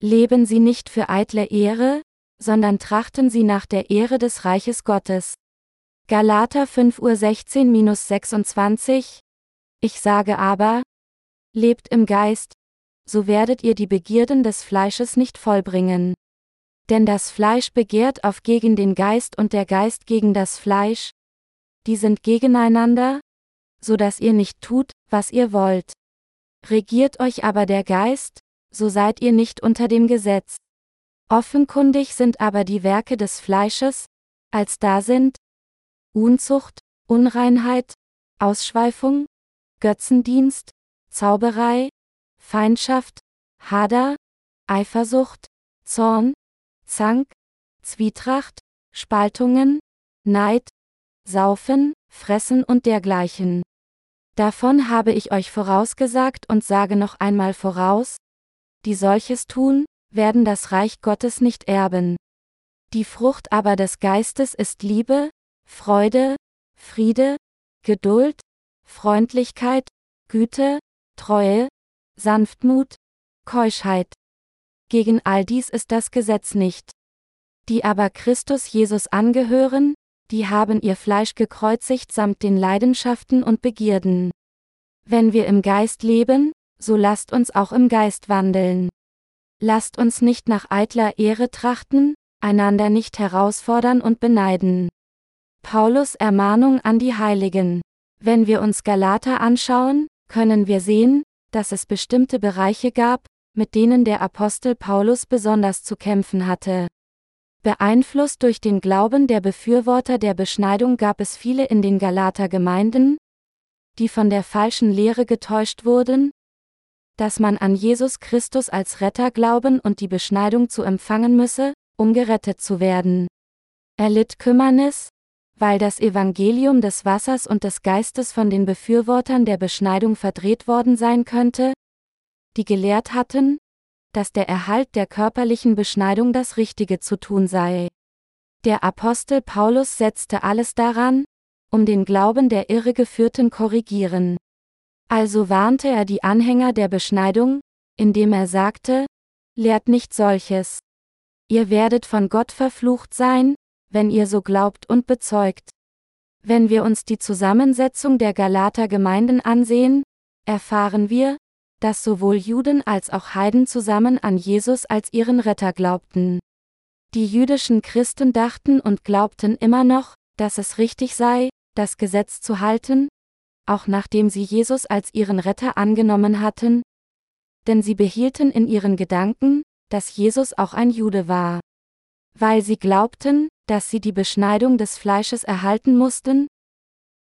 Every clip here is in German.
Leben sie nicht für eitle Ehre, sondern trachten sie nach der Ehre des Reiches Gottes. Galater 5 Uhr 16-26 Ich sage aber, lebt im Geist, so werdet ihr die Begierden des Fleisches nicht vollbringen. Denn das Fleisch begehrt auf gegen den Geist und der Geist gegen das Fleisch, die sind gegeneinander, so dass ihr nicht tut, was ihr wollt. Regiert euch aber der Geist, so seid ihr nicht unter dem Gesetz. Offenkundig sind aber die Werke des Fleisches, als da sind Unzucht, Unreinheit, Ausschweifung, Götzendienst, Zauberei, Feindschaft, Hader, Eifersucht, Zorn, Zank, Zwietracht, Spaltungen, Neid, Saufen, Fressen und dergleichen. Davon habe ich euch vorausgesagt und sage noch einmal voraus, die solches tun, werden das Reich Gottes nicht erben. Die Frucht aber des Geistes ist Liebe, Freude, Friede, Geduld, Freundlichkeit, Güte, Treue, Sanftmut, Keuschheit. Gegen all dies ist das Gesetz nicht. Die aber Christus Jesus angehören, die haben ihr Fleisch gekreuzigt samt den Leidenschaften und Begierden. Wenn wir im Geist leben, so lasst uns auch im Geist wandeln. Lasst uns nicht nach eitler Ehre trachten, einander nicht herausfordern und beneiden. Paulus Ermahnung an die Heiligen. Wenn wir uns Galater anschauen, können wir sehen, dass es bestimmte Bereiche gab, mit denen der Apostel Paulus besonders zu kämpfen hatte. Beeinflusst durch den Glauben der Befürworter der Beschneidung gab es viele in den Galater Gemeinden, die von der falschen Lehre getäuscht wurden, dass man an Jesus Christus als Retter glauben und die Beschneidung zu empfangen müsse, um gerettet zu werden. Er litt Kümmernis, weil das Evangelium des Wassers und des Geistes von den Befürwortern der Beschneidung verdreht worden sein könnte, die gelehrt hatten, dass der Erhalt der körperlichen Beschneidung das Richtige zu tun sei. Der Apostel Paulus setzte alles daran, um den Glauben der Irregeführten korrigieren. Also warnte er die Anhänger der Beschneidung, indem er sagte, lehrt nicht solches. Ihr werdet von Gott verflucht sein, wenn ihr so glaubt und bezeugt. Wenn wir uns die Zusammensetzung der Galater Gemeinden ansehen, erfahren wir, dass sowohl Juden als auch Heiden zusammen an Jesus als ihren Retter glaubten. Die jüdischen Christen dachten und glaubten immer noch, dass es richtig sei, das Gesetz zu halten, auch nachdem sie Jesus als ihren Retter angenommen hatten, denn sie behielten in ihren Gedanken, dass Jesus auch ein Jude war. Weil sie glaubten, dass sie die Beschneidung des Fleisches erhalten mussten,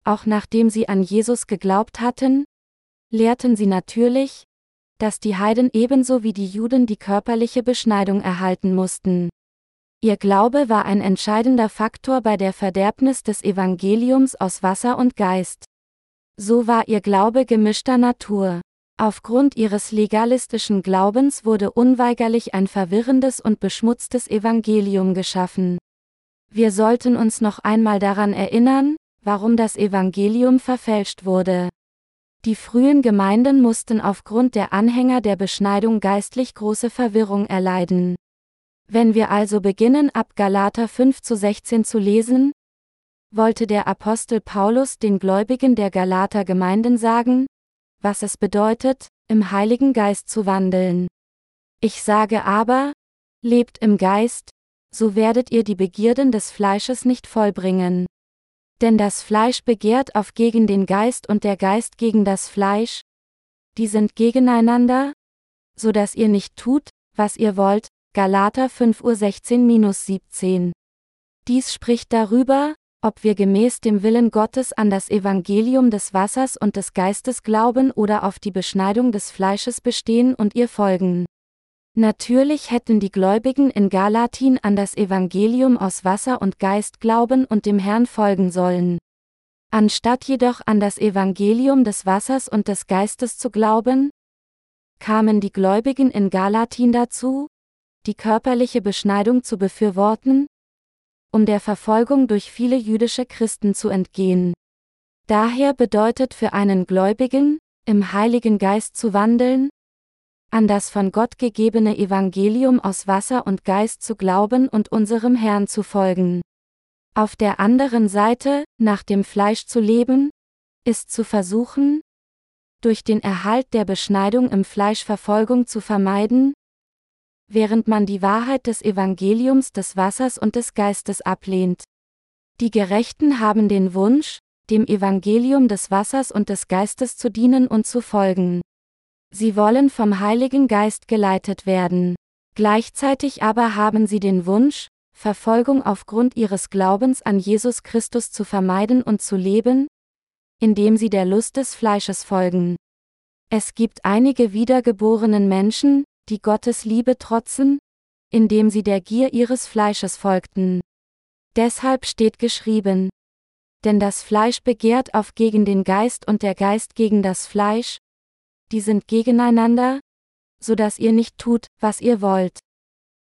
auch nachdem sie an Jesus geglaubt hatten, lehrten sie natürlich, dass die Heiden ebenso wie die Juden die körperliche Beschneidung erhalten mussten. Ihr Glaube war ein entscheidender Faktor bei der Verderbnis des Evangeliums aus Wasser und Geist. So war ihr Glaube gemischter Natur. Aufgrund ihres legalistischen Glaubens wurde unweigerlich ein verwirrendes und beschmutztes Evangelium geschaffen. Wir sollten uns noch einmal daran erinnern, warum das Evangelium verfälscht wurde. Die frühen Gemeinden mussten aufgrund der Anhänger der Beschneidung geistlich große Verwirrung erleiden. Wenn wir also beginnen ab Galater 5 zu 16 zu lesen, wollte der Apostel Paulus den Gläubigen der Galater Gemeinden sagen, was es bedeutet, im Heiligen Geist zu wandeln. Ich sage aber, lebt im Geist, so werdet ihr die Begierden des Fleisches nicht vollbringen. Denn das Fleisch begehrt auf gegen den Geist und der Geist gegen das Fleisch, die sind gegeneinander, so dass ihr nicht tut, was ihr wollt, Galater 5 Uhr 16-17. Dies spricht darüber, ob wir gemäß dem Willen Gottes an das Evangelium des Wassers und des Geistes glauben oder auf die Beschneidung des Fleisches bestehen und ihr folgen. Natürlich hätten die Gläubigen in Galatin an das Evangelium aus Wasser und Geist glauben und dem Herrn folgen sollen. Anstatt jedoch an das Evangelium des Wassers und des Geistes zu glauben, kamen die Gläubigen in Galatin dazu, die körperliche Beschneidung zu befürworten, um der Verfolgung durch viele jüdische Christen zu entgehen. Daher bedeutet für einen Gläubigen, im Heiligen Geist zu wandeln, an das von Gott gegebene Evangelium aus Wasser und Geist zu glauben und unserem Herrn zu folgen. Auf der anderen Seite, nach dem Fleisch zu leben, ist zu versuchen, durch den Erhalt der Beschneidung im Fleisch Verfolgung zu vermeiden, während man die Wahrheit des Evangeliums des Wassers und des Geistes ablehnt. Die Gerechten haben den Wunsch, dem Evangelium des Wassers und des Geistes zu dienen und zu folgen. Sie wollen vom Heiligen Geist geleitet werden. Gleichzeitig aber haben sie den Wunsch, Verfolgung aufgrund ihres Glaubens an Jesus Christus zu vermeiden und zu leben, indem sie der Lust des Fleisches folgen. Es gibt einige wiedergeborenen Menschen, die Gottes Liebe trotzen, indem sie der Gier ihres Fleisches folgten. Deshalb steht geschrieben, denn das Fleisch begehrt auf gegen den Geist und der Geist gegen das Fleisch, die sind gegeneinander, so dass ihr nicht tut, was ihr wollt.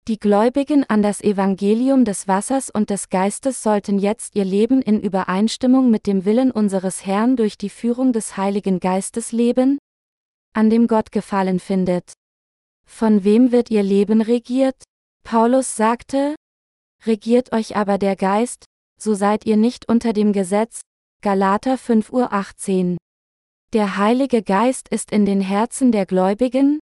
Die Gläubigen an das Evangelium des Wassers und des Geistes sollten jetzt ihr Leben in Übereinstimmung mit dem Willen unseres Herrn durch die Führung des Heiligen Geistes leben, an dem Gott Gefallen findet. Von wem wird ihr Leben regiert? Paulus sagte, Regiert euch aber der Geist, so seid ihr nicht unter dem Gesetz. Galater 5.18 Uhr. Der Heilige Geist ist in den Herzen der Gläubigen,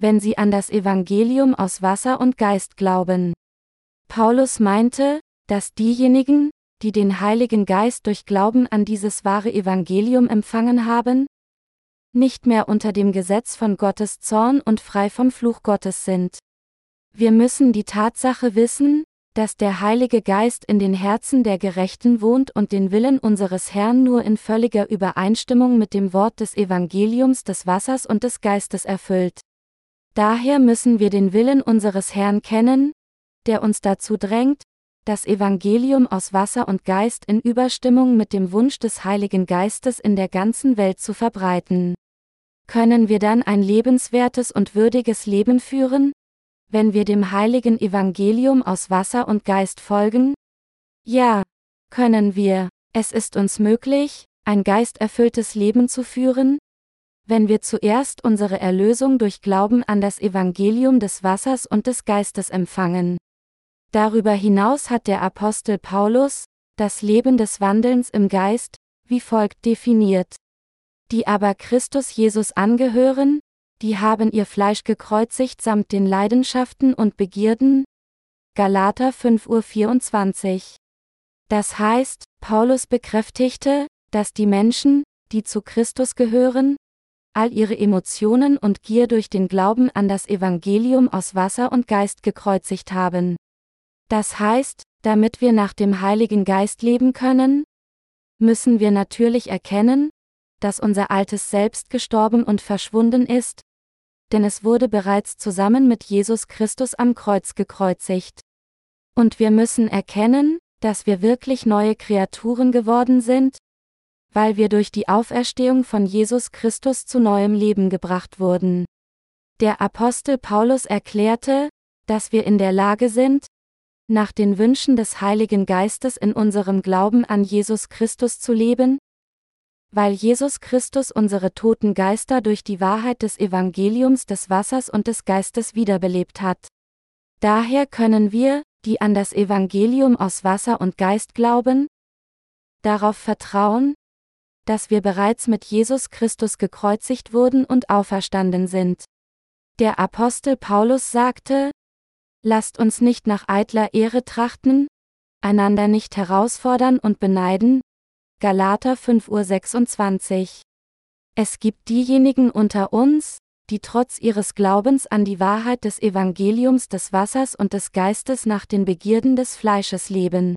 wenn sie an das Evangelium aus Wasser und Geist glauben. Paulus meinte, dass diejenigen, die den Heiligen Geist durch Glauben an dieses wahre Evangelium empfangen haben, nicht mehr unter dem Gesetz von Gottes Zorn und frei vom Fluch Gottes sind. Wir müssen die Tatsache wissen, dass der Heilige Geist in den Herzen der Gerechten wohnt und den Willen unseres Herrn nur in völliger Übereinstimmung mit dem Wort des Evangeliums des Wassers und des Geistes erfüllt. Daher müssen wir den Willen unseres Herrn kennen, der uns dazu drängt, das Evangelium aus Wasser und Geist in Überstimmung mit dem Wunsch des Heiligen Geistes in der ganzen Welt zu verbreiten. Können wir dann ein lebenswertes und würdiges Leben führen, wenn wir dem heiligen Evangelium aus Wasser und Geist folgen? Ja, können wir. Es ist uns möglich, ein geisterfülltes Leben zu führen, wenn wir zuerst unsere Erlösung durch Glauben an das Evangelium des Wassers und des Geistes empfangen. Darüber hinaus hat der Apostel Paulus das Leben des Wandelns im Geist wie folgt definiert. Die aber Christus Jesus angehören, die haben ihr Fleisch gekreuzigt samt den Leidenschaften und Begierden. Galater 5.24 Uhr. Das heißt, Paulus bekräftigte, dass die Menschen, die zu Christus gehören, all ihre Emotionen und Gier durch den Glauben an das Evangelium aus Wasser und Geist gekreuzigt haben. Das heißt, damit wir nach dem Heiligen Geist leben können, müssen wir natürlich erkennen, dass unser altes Selbst gestorben und verschwunden ist, denn es wurde bereits zusammen mit Jesus Christus am Kreuz gekreuzigt. Und wir müssen erkennen, dass wir wirklich neue Kreaturen geworden sind, weil wir durch die Auferstehung von Jesus Christus zu neuem Leben gebracht wurden. Der Apostel Paulus erklärte, dass wir in der Lage sind, nach den Wünschen des Heiligen Geistes in unserem Glauben an Jesus Christus zu leben, weil Jesus Christus unsere toten Geister durch die Wahrheit des Evangeliums des Wassers und des Geistes wiederbelebt hat. Daher können wir, die an das Evangelium aus Wasser und Geist glauben, darauf vertrauen, dass wir bereits mit Jesus Christus gekreuzigt wurden und auferstanden sind. Der Apostel Paulus sagte, Lasst uns nicht nach eitler Ehre trachten, einander nicht herausfordern und beneiden, Galater 5.26 Uhr. Es gibt diejenigen unter uns, die trotz ihres Glaubens an die Wahrheit des Evangeliums des Wassers und des Geistes nach den Begierden des Fleisches leben.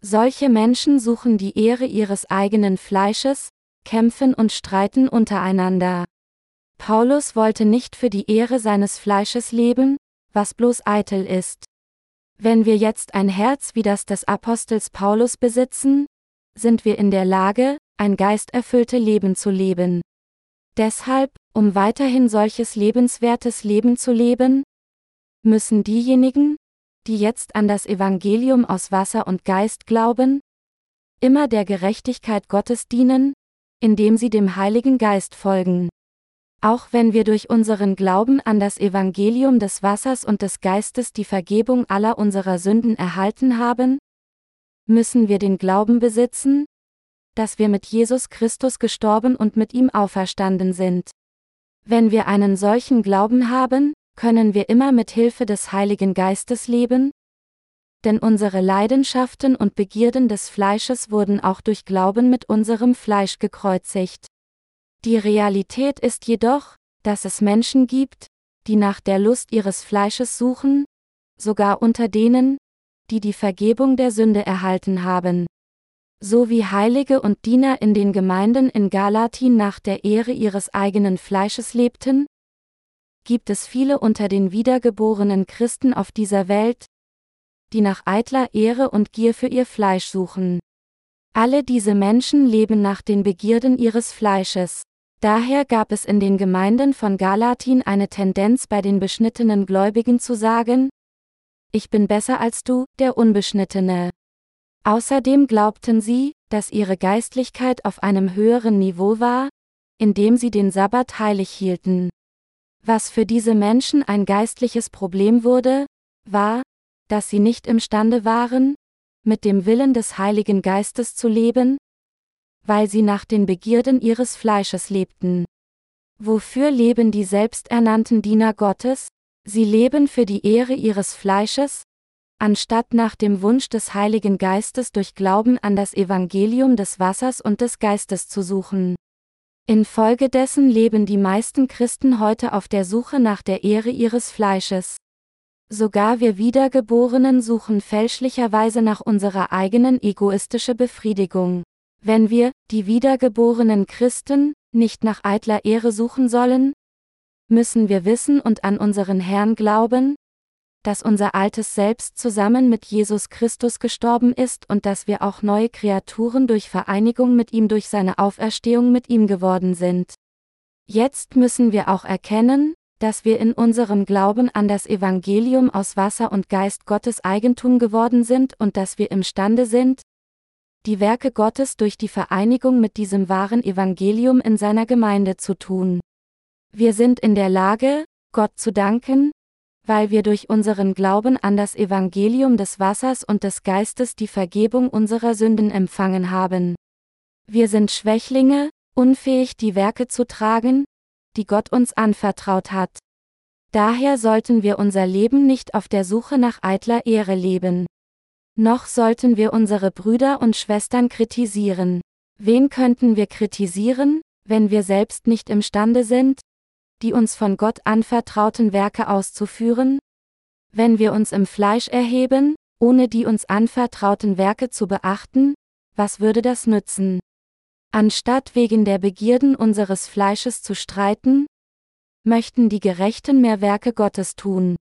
Solche Menschen suchen die Ehre ihres eigenen Fleisches, kämpfen und streiten untereinander. Paulus wollte nicht für die Ehre seines Fleisches leben, was bloß eitel ist. Wenn wir jetzt ein Herz wie das des Apostels Paulus besitzen, sind wir in der Lage, ein geisterfüllte Leben zu leben. Deshalb, um weiterhin solches lebenswertes Leben zu leben, müssen diejenigen, die jetzt an das Evangelium aus Wasser und Geist glauben, immer der Gerechtigkeit Gottes dienen, indem sie dem Heiligen Geist folgen. Auch wenn wir durch unseren Glauben an das Evangelium des Wassers und des Geistes die Vergebung aller unserer Sünden erhalten haben, müssen wir den Glauben besitzen, dass wir mit Jesus Christus gestorben und mit ihm auferstanden sind. Wenn wir einen solchen Glauben haben, können wir immer mit Hilfe des Heiligen Geistes leben, denn unsere Leidenschaften und Begierden des Fleisches wurden auch durch Glauben mit unserem Fleisch gekreuzigt. Die Realität ist jedoch, dass es Menschen gibt, die nach der Lust ihres Fleisches suchen, sogar unter denen, die die Vergebung der Sünde erhalten haben. So wie Heilige und Diener in den Gemeinden in Galatin nach der Ehre ihres eigenen Fleisches lebten, gibt es viele unter den wiedergeborenen Christen auf dieser Welt, die nach eitler Ehre und Gier für ihr Fleisch suchen. Alle diese Menschen leben nach den Begierden ihres Fleisches. Daher gab es in den Gemeinden von Galatin eine Tendenz bei den beschnittenen Gläubigen zu sagen, ich bin besser als du, der Unbeschnittene. Außerdem glaubten sie, dass ihre Geistlichkeit auf einem höheren Niveau war, indem sie den Sabbat heilig hielten. Was für diese Menschen ein geistliches Problem wurde, war, dass sie nicht imstande waren, mit dem Willen des Heiligen Geistes zu leben, weil sie nach den Begierden ihres Fleisches lebten. Wofür leben die selbsternannten Diener Gottes? Sie leben für die Ehre ihres Fleisches, anstatt nach dem Wunsch des Heiligen Geistes durch Glauben an das Evangelium des Wassers und des Geistes zu suchen. Infolgedessen leben die meisten Christen heute auf der Suche nach der Ehre ihres Fleisches. Sogar wir Wiedergeborenen suchen fälschlicherweise nach unserer eigenen egoistische Befriedigung. Wenn wir, die wiedergeborenen Christen, nicht nach eitler Ehre suchen sollen, müssen wir wissen und an unseren Herrn glauben, dass unser altes Selbst zusammen mit Jesus Christus gestorben ist und dass wir auch neue Kreaturen durch Vereinigung mit ihm durch seine Auferstehung mit ihm geworden sind. Jetzt müssen wir auch erkennen, dass wir in unserem Glauben an das Evangelium aus Wasser und Geist Gottes Eigentum geworden sind und dass wir imstande sind, die Werke Gottes durch die Vereinigung mit diesem wahren Evangelium in seiner Gemeinde zu tun. Wir sind in der Lage, Gott zu danken, weil wir durch unseren Glauben an das Evangelium des Wassers und des Geistes die Vergebung unserer Sünden empfangen haben. Wir sind Schwächlinge, unfähig die Werke zu tragen, die Gott uns anvertraut hat. Daher sollten wir unser Leben nicht auf der Suche nach eitler Ehre leben. Noch sollten wir unsere Brüder und Schwestern kritisieren. Wen könnten wir kritisieren, wenn wir selbst nicht imstande sind, die uns von Gott anvertrauten Werke auszuführen? Wenn wir uns im Fleisch erheben, ohne die uns anvertrauten Werke zu beachten, was würde das nützen? Anstatt wegen der Begierden unseres Fleisches zu streiten, möchten die Gerechten mehr Werke Gottes tun.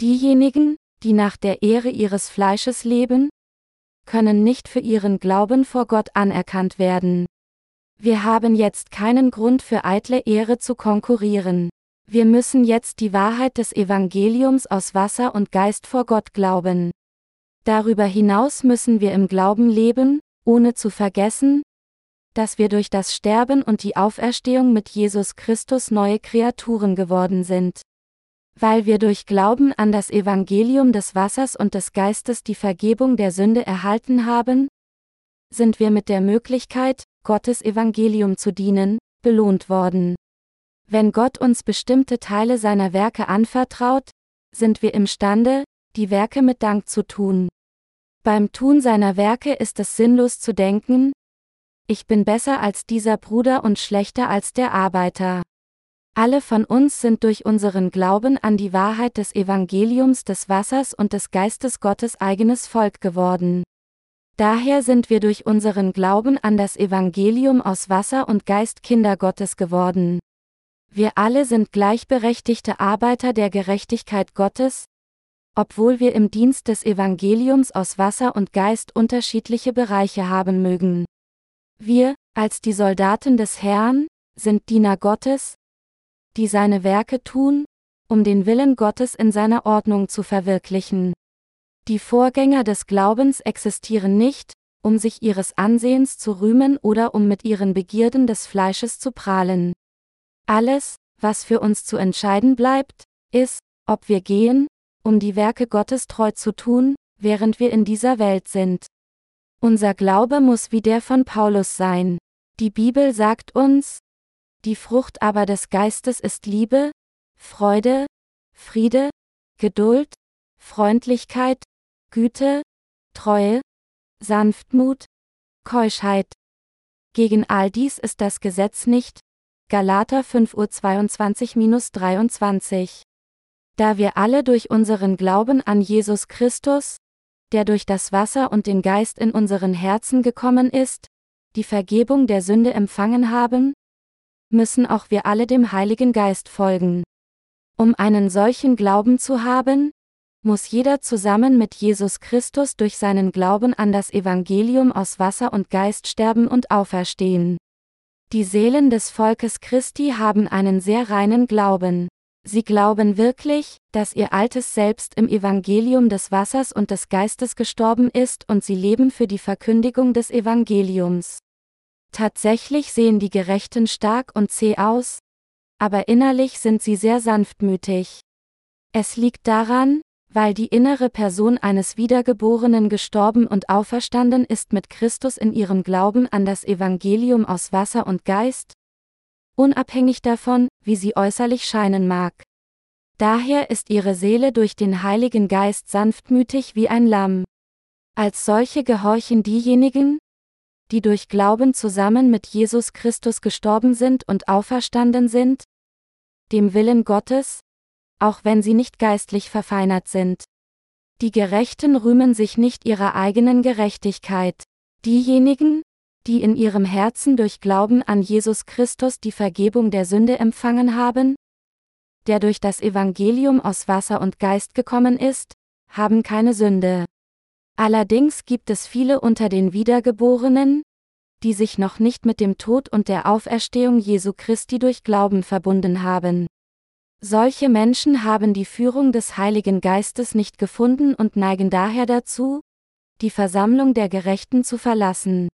Diejenigen, die nach der Ehre ihres Fleisches leben, können nicht für ihren Glauben vor Gott anerkannt werden. Wir haben jetzt keinen Grund für eitle Ehre zu konkurrieren. Wir müssen jetzt die Wahrheit des Evangeliums aus Wasser und Geist vor Gott glauben. Darüber hinaus müssen wir im Glauben leben, ohne zu vergessen, dass wir durch das Sterben und die Auferstehung mit Jesus Christus neue Kreaturen geworden sind. Weil wir durch Glauben an das Evangelium des Wassers und des Geistes die Vergebung der Sünde erhalten haben, sind wir mit der Möglichkeit, Gottes Evangelium zu dienen, belohnt worden. Wenn Gott uns bestimmte Teile seiner Werke anvertraut, sind wir imstande, die Werke mit Dank zu tun. Beim Tun seiner Werke ist es sinnlos zu denken, ich bin besser als dieser Bruder und schlechter als der Arbeiter. Alle von uns sind durch unseren Glauben an die Wahrheit des Evangeliums des Wassers und des Geistes Gottes eigenes Volk geworden. Daher sind wir durch unseren Glauben an das Evangelium aus Wasser und Geist Kinder Gottes geworden. Wir alle sind gleichberechtigte Arbeiter der Gerechtigkeit Gottes, obwohl wir im Dienst des Evangeliums aus Wasser und Geist unterschiedliche Bereiche haben mögen. Wir, als die Soldaten des Herrn, sind Diener Gottes, die seine Werke tun, um den Willen Gottes in seiner Ordnung zu verwirklichen. Die Vorgänger des Glaubens existieren nicht, um sich ihres Ansehens zu rühmen oder um mit ihren Begierden des Fleisches zu prahlen. Alles, was für uns zu entscheiden bleibt, ist, ob wir gehen, um die Werke Gottes treu zu tun, während wir in dieser Welt sind. Unser Glaube muss wie der von Paulus sein. Die Bibel sagt uns, die Frucht aber des Geistes ist Liebe, Freude, Friede, Geduld, Freundlichkeit, Güte, Treue, Sanftmut, Keuschheit. Gegen all dies ist das Gesetz nicht. Galater 5.22-23 Da wir alle durch unseren Glauben an Jesus Christus, der durch das Wasser und den Geist in unseren Herzen gekommen ist, die Vergebung der Sünde empfangen haben, müssen auch wir alle dem Heiligen Geist folgen. Um einen solchen Glauben zu haben, muss jeder zusammen mit Jesus Christus durch seinen Glauben an das Evangelium aus Wasser und Geist sterben und auferstehen. Die Seelen des Volkes Christi haben einen sehr reinen Glauben. Sie glauben wirklich, dass ihr altes Selbst im Evangelium des Wassers und des Geistes gestorben ist und sie leben für die Verkündigung des Evangeliums. Tatsächlich sehen die Gerechten stark und zäh aus, aber innerlich sind sie sehr sanftmütig. Es liegt daran, weil die innere Person eines Wiedergeborenen gestorben und auferstanden ist mit Christus in ihrem Glauben an das Evangelium aus Wasser und Geist, unabhängig davon, wie sie äußerlich scheinen mag. Daher ist ihre Seele durch den Heiligen Geist sanftmütig wie ein Lamm. Als solche gehorchen diejenigen, die durch Glauben zusammen mit Jesus Christus gestorben sind und auferstanden sind, dem Willen Gottes, auch wenn sie nicht geistlich verfeinert sind. Die Gerechten rühmen sich nicht ihrer eigenen Gerechtigkeit. Diejenigen, die in ihrem Herzen durch Glauben an Jesus Christus die Vergebung der Sünde empfangen haben, der durch das Evangelium aus Wasser und Geist gekommen ist, haben keine Sünde. Allerdings gibt es viele unter den Wiedergeborenen, die sich noch nicht mit dem Tod und der Auferstehung Jesu Christi durch Glauben verbunden haben. Solche Menschen haben die Führung des Heiligen Geistes nicht gefunden und neigen daher dazu, die Versammlung der Gerechten zu verlassen.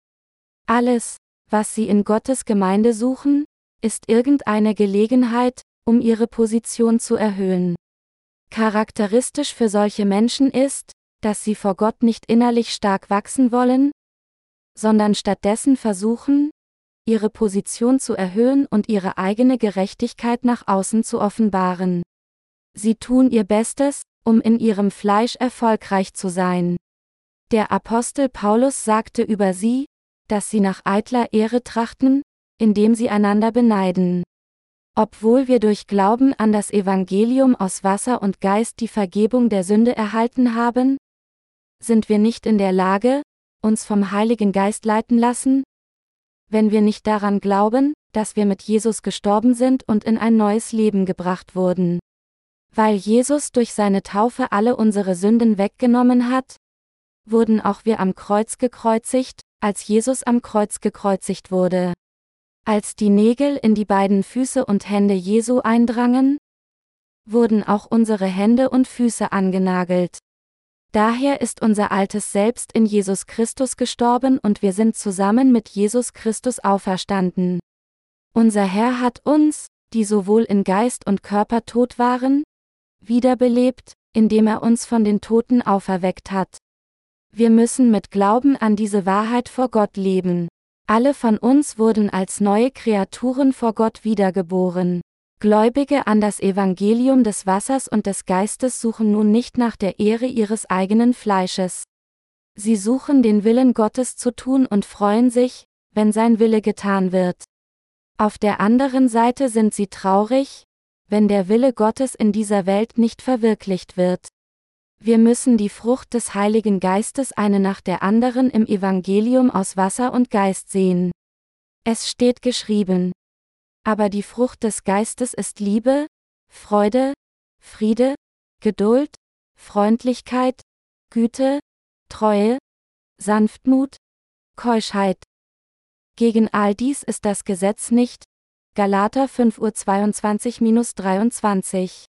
Alles, was sie in Gottes Gemeinde suchen, ist irgendeine Gelegenheit, um ihre Position zu erhöhen. Charakteristisch für solche Menschen ist, dass sie vor Gott nicht innerlich stark wachsen wollen, sondern stattdessen versuchen, ihre Position zu erhöhen und ihre eigene Gerechtigkeit nach außen zu offenbaren. Sie tun ihr Bestes, um in ihrem Fleisch erfolgreich zu sein. Der Apostel Paulus sagte über sie, dass sie nach eitler Ehre trachten, indem sie einander beneiden. Obwohl wir durch Glauben an das Evangelium aus Wasser und Geist die Vergebung der Sünde erhalten haben, sind wir nicht in der Lage, uns vom Heiligen Geist leiten lassen? Wenn wir nicht daran glauben, dass wir mit Jesus gestorben sind und in ein neues Leben gebracht wurden. Weil Jesus durch seine Taufe alle unsere Sünden weggenommen hat, wurden auch wir am Kreuz gekreuzigt, als Jesus am Kreuz gekreuzigt wurde. Als die Nägel in die beiden Füße und Hände Jesu eindrangen, wurden auch unsere Hände und Füße angenagelt. Daher ist unser altes Selbst in Jesus Christus gestorben und wir sind zusammen mit Jesus Christus auferstanden. Unser Herr hat uns, die sowohl in Geist und Körper tot waren, wiederbelebt, indem er uns von den Toten auferweckt hat. Wir müssen mit Glauben an diese Wahrheit vor Gott leben. Alle von uns wurden als neue Kreaturen vor Gott wiedergeboren. Gläubige an das Evangelium des Wassers und des Geistes suchen nun nicht nach der Ehre ihres eigenen Fleisches. Sie suchen den Willen Gottes zu tun und freuen sich, wenn sein Wille getan wird. Auf der anderen Seite sind sie traurig, wenn der Wille Gottes in dieser Welt nicht verwirklicht wird. Wir müssen die Frucht des Heiligen Geistes eine nach der anderen im Evangelium aus Wasser und Geist sehen. Es steht geschrieben. Aber die Frucht des Geistes ist Liebe, Freude, Friede, Geduld, Freundlichkeit, Güte, Treue, Sanftmut, Keuschheit. Gegen all dies ist das Gesetz nicht. Galater 5.22-23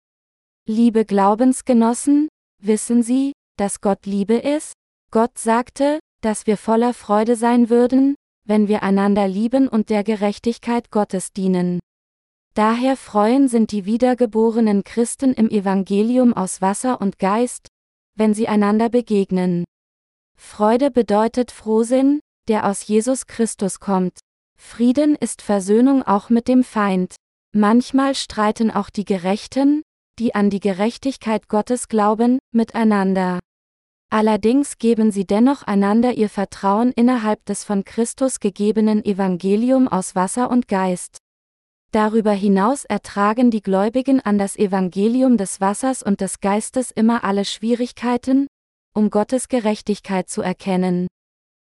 Liebe Glaubensgenossen, Wissen Sie, dass Gott Liebe ist? Gott sagte, dass wir voller Freude sein würden, wenn wir einander lieben und der Gerechtigkeit Gottes dienen. Daher freuen sind die wiedergeborenen Christen im Evangelium aus Wasser und Geist, wenn sie einander begegnen. Freude bedeutet Frohsinn, der aus Jesus Christus kommt. Frieden ist Versöhnung auch mit dem Feind. Manchmal streiten auch die Gerechten, die an die Gerechtigkeit Gottes glauben, miteinander. Allerdings geben sie dennoch einander ihr Vertrauen innerhalb des von Christus gegebenen Evangelium aus Wasser und Geist. Darüber hinaus ertragen die Gläubigen an das Evangelium des Wassers und des Geistes immer alle Schwierigkeiten, um Gottes Gerechtigkeit zu erkennen.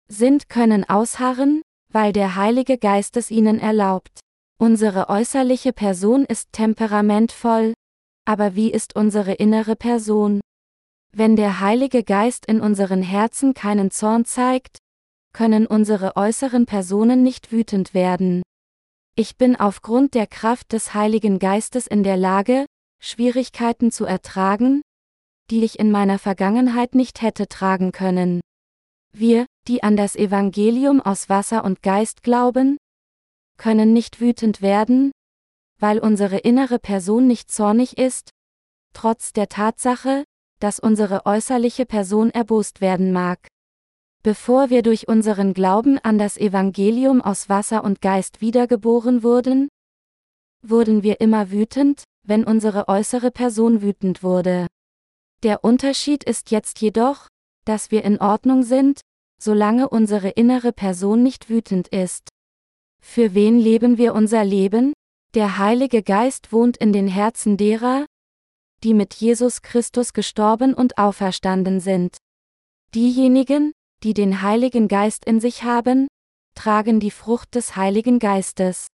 Sind können ausharren, weil der Heilige Geist es ihnen erlaubt. Unsere äußerliche Person ist temperamentvoll, aber wie ist unsere innere Person? Wenn der Heilige Geist in unseren Herzen keinen Zorn zeigt, können unsere äußeren Personen nicht wütend werden. Ich bin aufgrund der Kraft des Heiligen Geistes in der Lage, Schwierigkeiten zu ertragen, die ich in meiner Vergangenheit nicht hätte tragen können. Wir, die an das Evangelium aus Wasser und Geist glauben, können nicht wütend werden, weil unsere innere Person nicht zornig ist, trotz der Tatsache, dass unsere äußerliche Person erbost werden mag. Bevor wir durch unseren Glauben an das Evangelium aus Wasser und Geist wiedergeboren wurden, wurden wir immer wütend, wenn unsere äußere Person wütend wurde. Der Unterschied ist jetzt jedoch, dass wir in Ordnung sind, solange unsere innere Person nicht wütend ist. Für wen leben wir unser Leben? Der Heilige Geist wohnt in den Herzen derer, die mit Jesus Christus gestorben und auferstanden sind. Diejenigen, die den Heiligen Geist in sich haben, tragen die Frucht des Heiligen Geistes.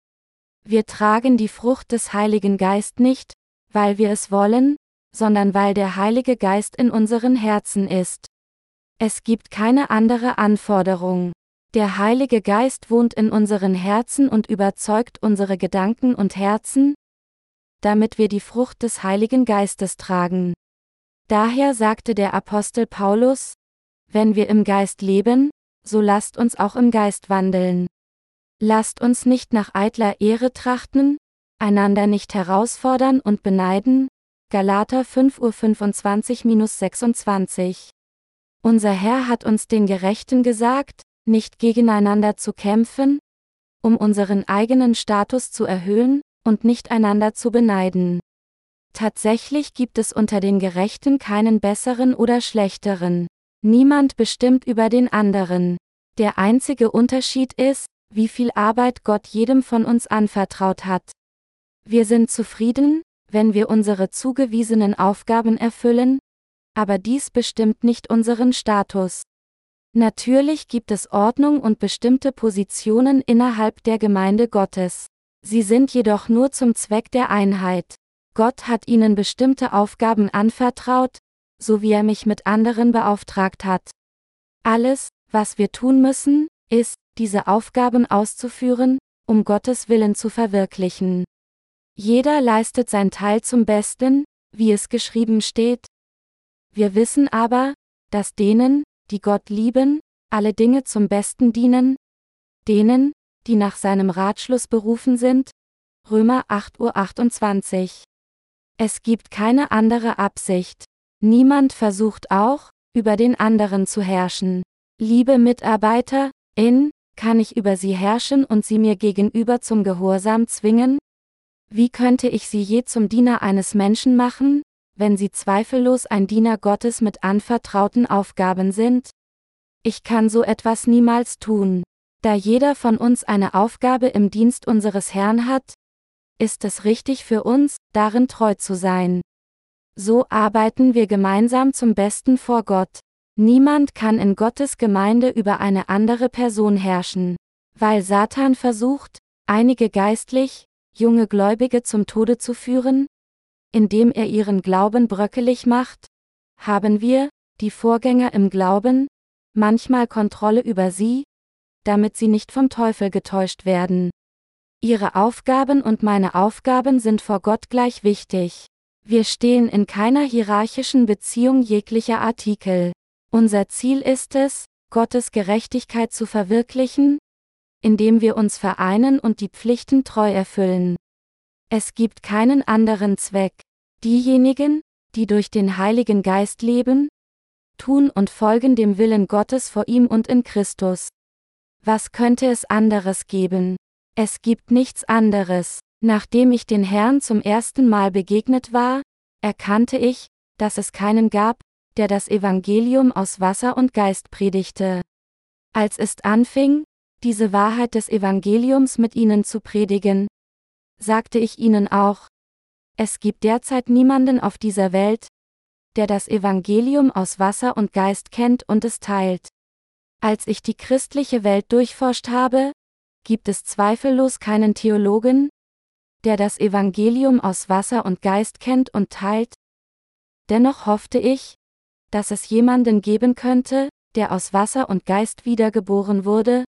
Wir tragen die Frucht des Heiligen Geist nicht, weil wir es wollen, sondern weil der Heilige Geist in unseren Herzen ist. Es gibt keine andere Anforderung. Der Heilige Geist wohnt in unseren Herzen und überzeugt unsere Gedanken und Herzen, damit wir die Frucht des Heiligen Geistes tragen. Daher sagte der Apostel Paulus, wenn wir im Geist leben, so lasst uns auch im Geist wandeln. Lasst uns nicht nach eitler Ehre trachten, einander nicht herausfordern und beneiden. Galater 5.25-26 Unser Herr hat uns den Gerechten gesagt, nicht gegeneinander zu kämpfen, um unseren eigenen Status zu erhöhen, und nicht einander zu beneiden. Tatsächlich gibt es unter den Gerechten keinen besseren oder schlechteren. Niemand bestimmt über den anderen. Der einzige Unterschied ist, wie viel Arbeit Gott jedem von uns anvertraut hat. Wir sind zufrieden, wenn wir unsere zugewiesenen Aufgaben erfüllen, aber dies bestimmt nicht unseren Status. Natürlich gibt es Ordnung und bestimmte Positionen innerhalb der Gemeinde Gottes. Sie sind jedoch nur zum Zweck der Einheit. Gott hat ihnen bestimmte Aufgaben anvertraut, so wie er mich mit anderen beauftragt hat. Alles, was wir tun müssen, ist, diese Aufgaben auszuführen, um Gottes Willen zu verwirklichen. Jeder leistet sein Teil zum Besten, wie es geschrieben steht. Wir wissen aber, dass denen, die Gott lieben, alle Dinge zum Besten dienen, denen, die nach seinem Ratschluss berufen sind? Römer 8.28 Uhr. Es gibt keine andere Absicht. Niemand versucht auch, über den anderen zu herrschen. Liebe Mitarbeiter, in, kann ich über sie herrschen und sie mir gegenüber zum Gehorsam zwingen? Wie könnte ich sie je zum Diener eines Menschen machen, wenn sie zweifellos ein Diener Gottes mit anvertrauten Aufgaben sind? Ich kann so etwas niemals tun. Da jeder von uns eine Aufgabe im Dienst unseres Herrn hat, ist es richtig für uns, darin treu zu sein. So arbeiten wir gemeinsam zum Besten vor Gott. Niemand kann in Gottes Gemeinde über eine andere Person herrschen. Weil Satan versucht, einige geistlich, junge Gläubige zum Tode zu führen, indem er ihren Glauben bröckelig macht, haben wir, die Vorgänger im Glauben, manchmal Kontrolle über sie, damit sie nicht vom Teufel getäuscht werden. Ihre Aufgaben und meine Aufgaben sind vor Gott gleich wichtig. Wir stehen in keiner hierarchischen Beziehung jeglicher Artikel. Unser Ziel ist es, Gottes Gerechtigkeit zu verwirklichen, indem wir uns vereinen und die Pflichten treu erfüllen. Es gibt keinen anderen Zweck. Diejenigen, die durch den Heiligen Geist leben, tun und folgen dem Willen Gottes vor ihm und in Christus. Was könnte es anderes geben? Es gibt nichts anderes. Nachdem ich den Herrn zum ersten Mal begegnet war, erkannte ich, dass es keinen gab, der das Evangelium aus Wasser und Geist predigte. Als es anfing, diese Wahrheit des Evangeliums mit ihnen zu predigen, sagte ich ihnen auch, es gibt derzeit niemanden auf dieser Welt, der das Evangelium aus Wasser und Geist kennt und es teilt. Als ich die christliche Welt durchforscht habe, gibt es zweifellos keinen Theologen, der das Evangelium aus Wasser und Geist kennt und teilt. Dennoch hoffte ich, dass es jemanden geben könnte, der aus Wasser und Geist wiedergeboren wurde,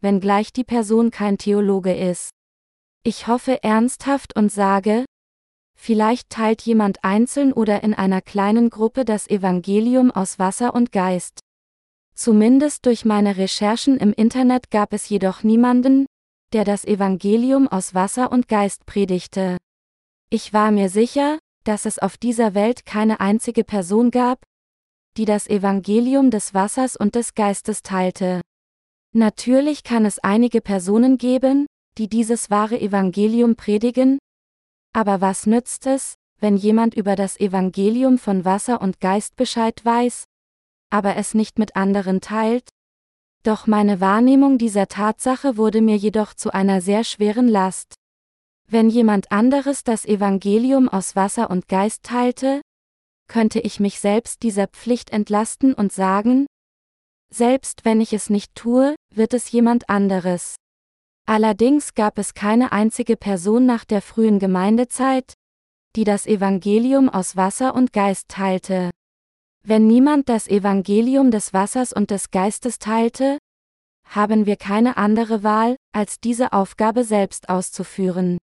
wenngleich die Person kein Theologe ist. Ich hoffe ernsthaft und sage, vielleicht teilt jemand einzeln oder in einer kleinen Gruppe das Evangelium aus Wasser und Geist. Zumindest durch meine Recherchen im Internet gab es jedoch niemanden, der das Evangelium aus Wasser und Geist predigte. Ich war mir sicher, dass es auf dieser Welt keine einzige Person gab, die das Evangelium des Wassers und des Geistes teilte. Natürlich kann es einige Personen geben, die dieses wahre Evangelium predigen, aber was nützt es, wenn jemand über das Evangelium von Wasser und Geist Bescheid weiß, aber es nicht mit anderen teilt? Doch meine Wahrnehmung dieser Tatsache wurde mir jedoch zu einer sehr schweren Last. Wenn jemand anderes das Evangelium aus Wasser und Geist teilte, könnte ich mich selbst dieser Pflicht entlasten und sagen, selbst wenn ich es nicht tue, wird es jemand anderes. Allerdings gab es keine einzige Person nach der frühen Gemeindezeit, die das Evangelium aus Wasser und Geist teilte. Wenn niemand das Evangelium des Wassers und des Geistes teilte, haben wir keine andere Wahl, als diese Aufgabe selbst auszuführen.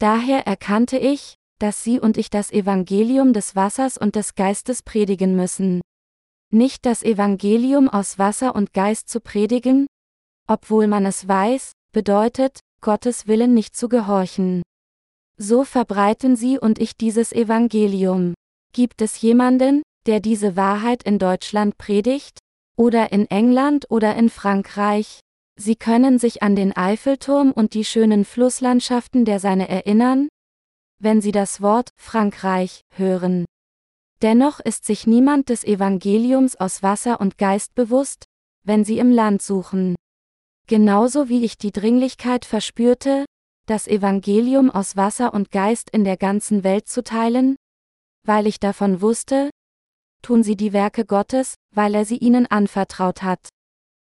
Daher erkannte ich, dass Sie und ich das Evangelium des Wassers und des Geistes predigen müssen. Nicht das Evangelium aus Wasser und Geist zu predigen, obwohl man es weiß, bedeutet, Gottes Willen nicht zu gehorchen. So verbreiten Sie und ich dieses Evangelium. Gibt es jemanden, der diese Wahrheit in Deutschland predigt? Oder in England oder in Frankreich? Sie können sich an den Eiffelturm und die schönen Flusslandschaften der Seine erinnern, wenn Sie das Wort Frankreich hören. Dennoch ist sich niemand des Evangeliums aus Wasser und Geist bewusst, wenn sie im Land suchen. Genauso wie ich die Dringlichkeit verspürte, das Evangelium aus Wasser und Geist in der ganzen Welt zu teilen, weil ich davon wusste, tun sie die Werke Gottes, weil er sie ihnen anvertraut hat.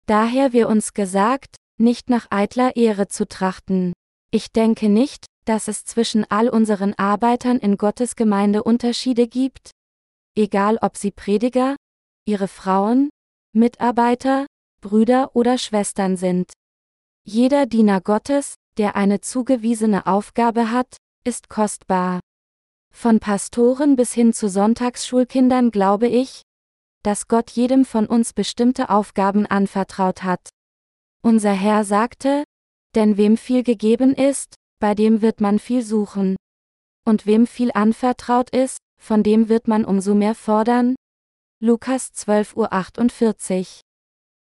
Daher wir uns gesagt, nicht nach eitler Ehre zu trachten. Ich denke nicht, dass es zwischen all unseren Arbeitern in Gottes Gemeinde Unterschiede gibt, egal ob sie Prediger, ihre Frauen, Mitarbeiter, Brüder oder Schwestern sind. Jeder Diener Gottes, der eine zugewiesene Aufgabe hat, ist kostbar. Von Pastoren bis hin zu Sonntagsschulkindern glaube ich, dass Gott jedem von uns bestimmte Aufgaben anvertraut hat. Unser Herr sagte, denn wem viel gegeben ist, bei dem wird man viel suchen. Und wem viel anvertraut ist, von dem wird man umso mehr fordern. Lukas 12.48 Uhr.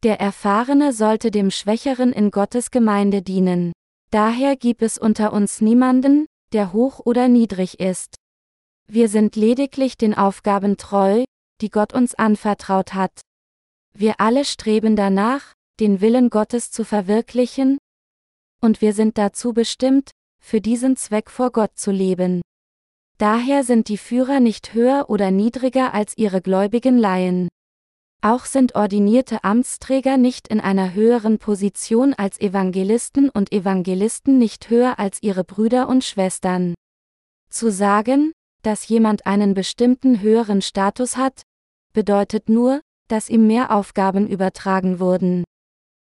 Der Erfahrene sollte dem Schwächeren in Gottes Gemeinde dienen. Daher gibt es unter uns niemanden, der hoch oder niedrig ist. Wir sind lediglich den Aufgaben treu, die Gott uns anvertraut hat. Wir alle streben danach, den Willen Gottes zu verwirklichen, und wir sind dazu bestimmt, für diesen Zweck vor Gott zu leben. Daher sind die Führer nicht höher oder niedriger als ihre gläubigen Laien. Auch sind ordinierte Amtsträger nicht in einer höheren Position als Evangelisten und Evangelisten nicht höher als ihre Brüder und Schwestern. Zu sagen, dass jemand einen bestimmten höheren Status hat, bedeutet nur, dass ihm mehr Aufgaben übertragen wurden.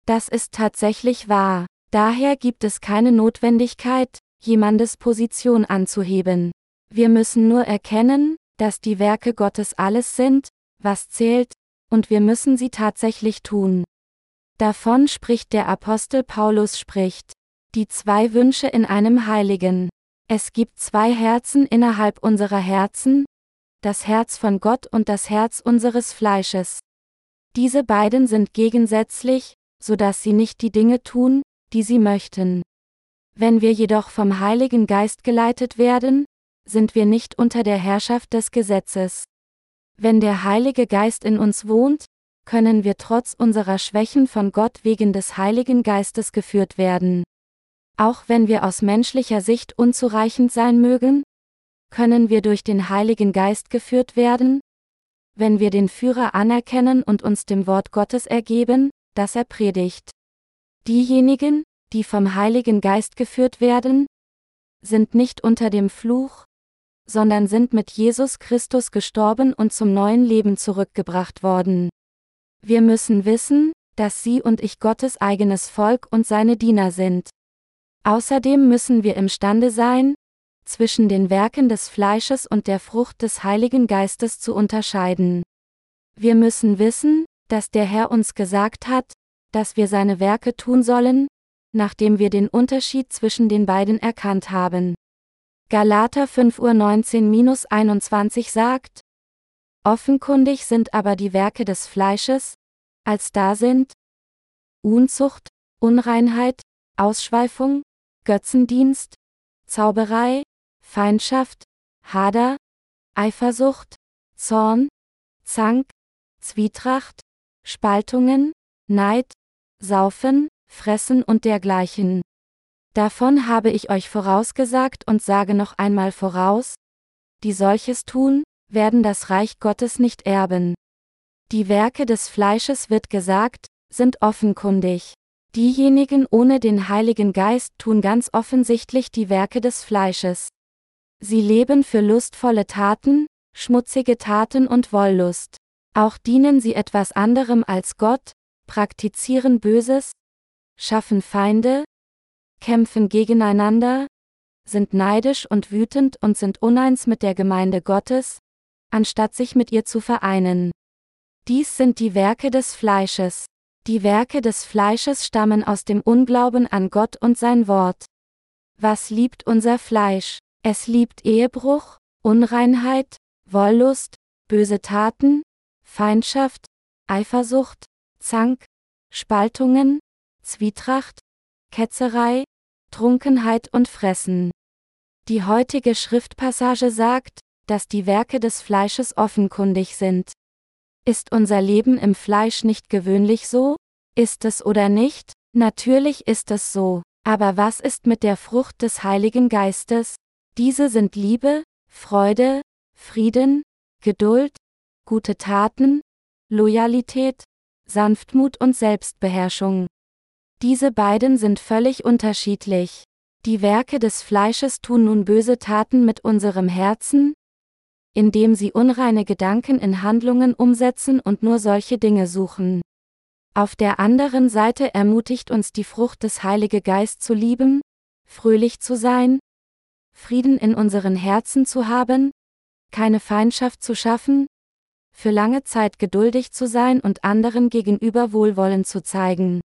Das ist tatsächlich wahr. Daher gibt es keine Notwendigkeit, jemandes Position anzuheben. Wir müssen nur erkennen, dass die Werke Gottes alles sind, was zählt, und wir müssen sie tatsächlich tun. Davon spricht der Apostel Paulus spricht. Die zwei Wünsche in einem Heiligen. Es gibt zwei Herzen innerhalb unserer Herzen, das Herz von Gott und das Herz unseres Fleisches. Diese beiden sind gegensätzlich, so dass sie nicht die Dinge tun, die sie möchten. Wenn wir jedoch vom Heiligen Geist geleitet werden, sind wir nicht unter der Herrschaft des Gesetzes. Wenn der Heilige Geist in uns wohnt, können wir trotz unserer Schwächen von Gott wegen des Heiligen Geistes geführt werden. Auch wenn wir aus menschlicher Sicht unzureichend sein mögen, können wir durch den Heiligen Geist geführt werden, wenn wir den Führer anerkennen und uns dem Wort Gottes ergeben, das er predigt. Diejenigen, die vom Heiligen Geist geführt werden, sind nicht unter dem Fluch, sondern sind mit Jesus Christus gestorben und zum neuen Leben zurückgebracht worden. Wir müssen wissen, dass Sie und ich Gottes eigenes Volk und seine Diener sind. Außerdem müssen wir imstande sein, zwischen den Werken des Fleisches und der Frucht des Heiligen Geistes zu unterscheiden. Wir müssen wissen, dass der Herr uns gesagt hat, dass wir seine Werke tun sollen, nachdem wir den Unterschied zwischen den beiden erkannt haben. Galater 5.19-21 sagt, Offenkundig sind aber die Werke des Fleisches, als da sind Unzucht, Unreinheit, Ausschweifung, Götzendienst, Zauberei, Feindschaft, Hader, Eifersucht, Zorn, Zank, Zwietracht, Spaltungen, Neid, Saufen, Fressen und dergleichen. Davon habe ich euch vorausgesagt und sage noch einmal voraus, die solches tun, werden das Reich Gottes nicht erben. Die Werke des Fleisches wird gesagt, sind offenkundig. Diejenigen ohne den Heiligen Geist tun ganz offensichtlich die Werke des Fleisches. Sie leben für lustvolle Taten, schmutzige Taten und Wollust. Auch dienen sie etwas anderem als Gott, praktizieren Böses, schaffen Feinde, kämpfen gegeneinander, sind neidisch und wütend und sind uneins mit der Gemeinde Gottes, anstatt sich mit ihr zu vereinen. Dies sind die Werke des Fleisches. Die Werke des Fleisches stammen aus dem Unglauben an Gott und sein Wort. Was liebt unser Fleisch? Es liebt Ehebruch, Unreinheit, Wollust, böse Taten, Feindschaft, Eifersucht, Zank, Spaltungen, Zwietracht, Ketzerei, Trunkenheit und Fressen. Die heutige Schriftpassage sagt, dass die Werke des Fleisches offenkundig sind. Ist unser Leben im Fleisch nicht gewöhnlich so? Ist es oder nicht? Natürlich ist es so. Aber was ist mit der Frucht des Heiligen Geistes? Diese sind Liebe, Freude, Frieden, Geduld, gute Taten, Loyalität, Sanftmut und Selbstbeherrschung. Diese beiden sind völlig unterschiedlich. Die Werke des Fleisches tun nun böse Taten mit unserem Herzen, indem sie unreine Gedanken in Handlungen umsetzen und nur solche Dinge suchen. Auf der anderen Seite ermutigt uns die Frucht des Heilige Geist zu lieben, fröhlich zu sein, Frieden in unseren Herzen zu haben, keine Feindschaft zu schaffen, für lange Zeit geduldig zu sein und anderen gegenüber Wohlwollen zu zeigen.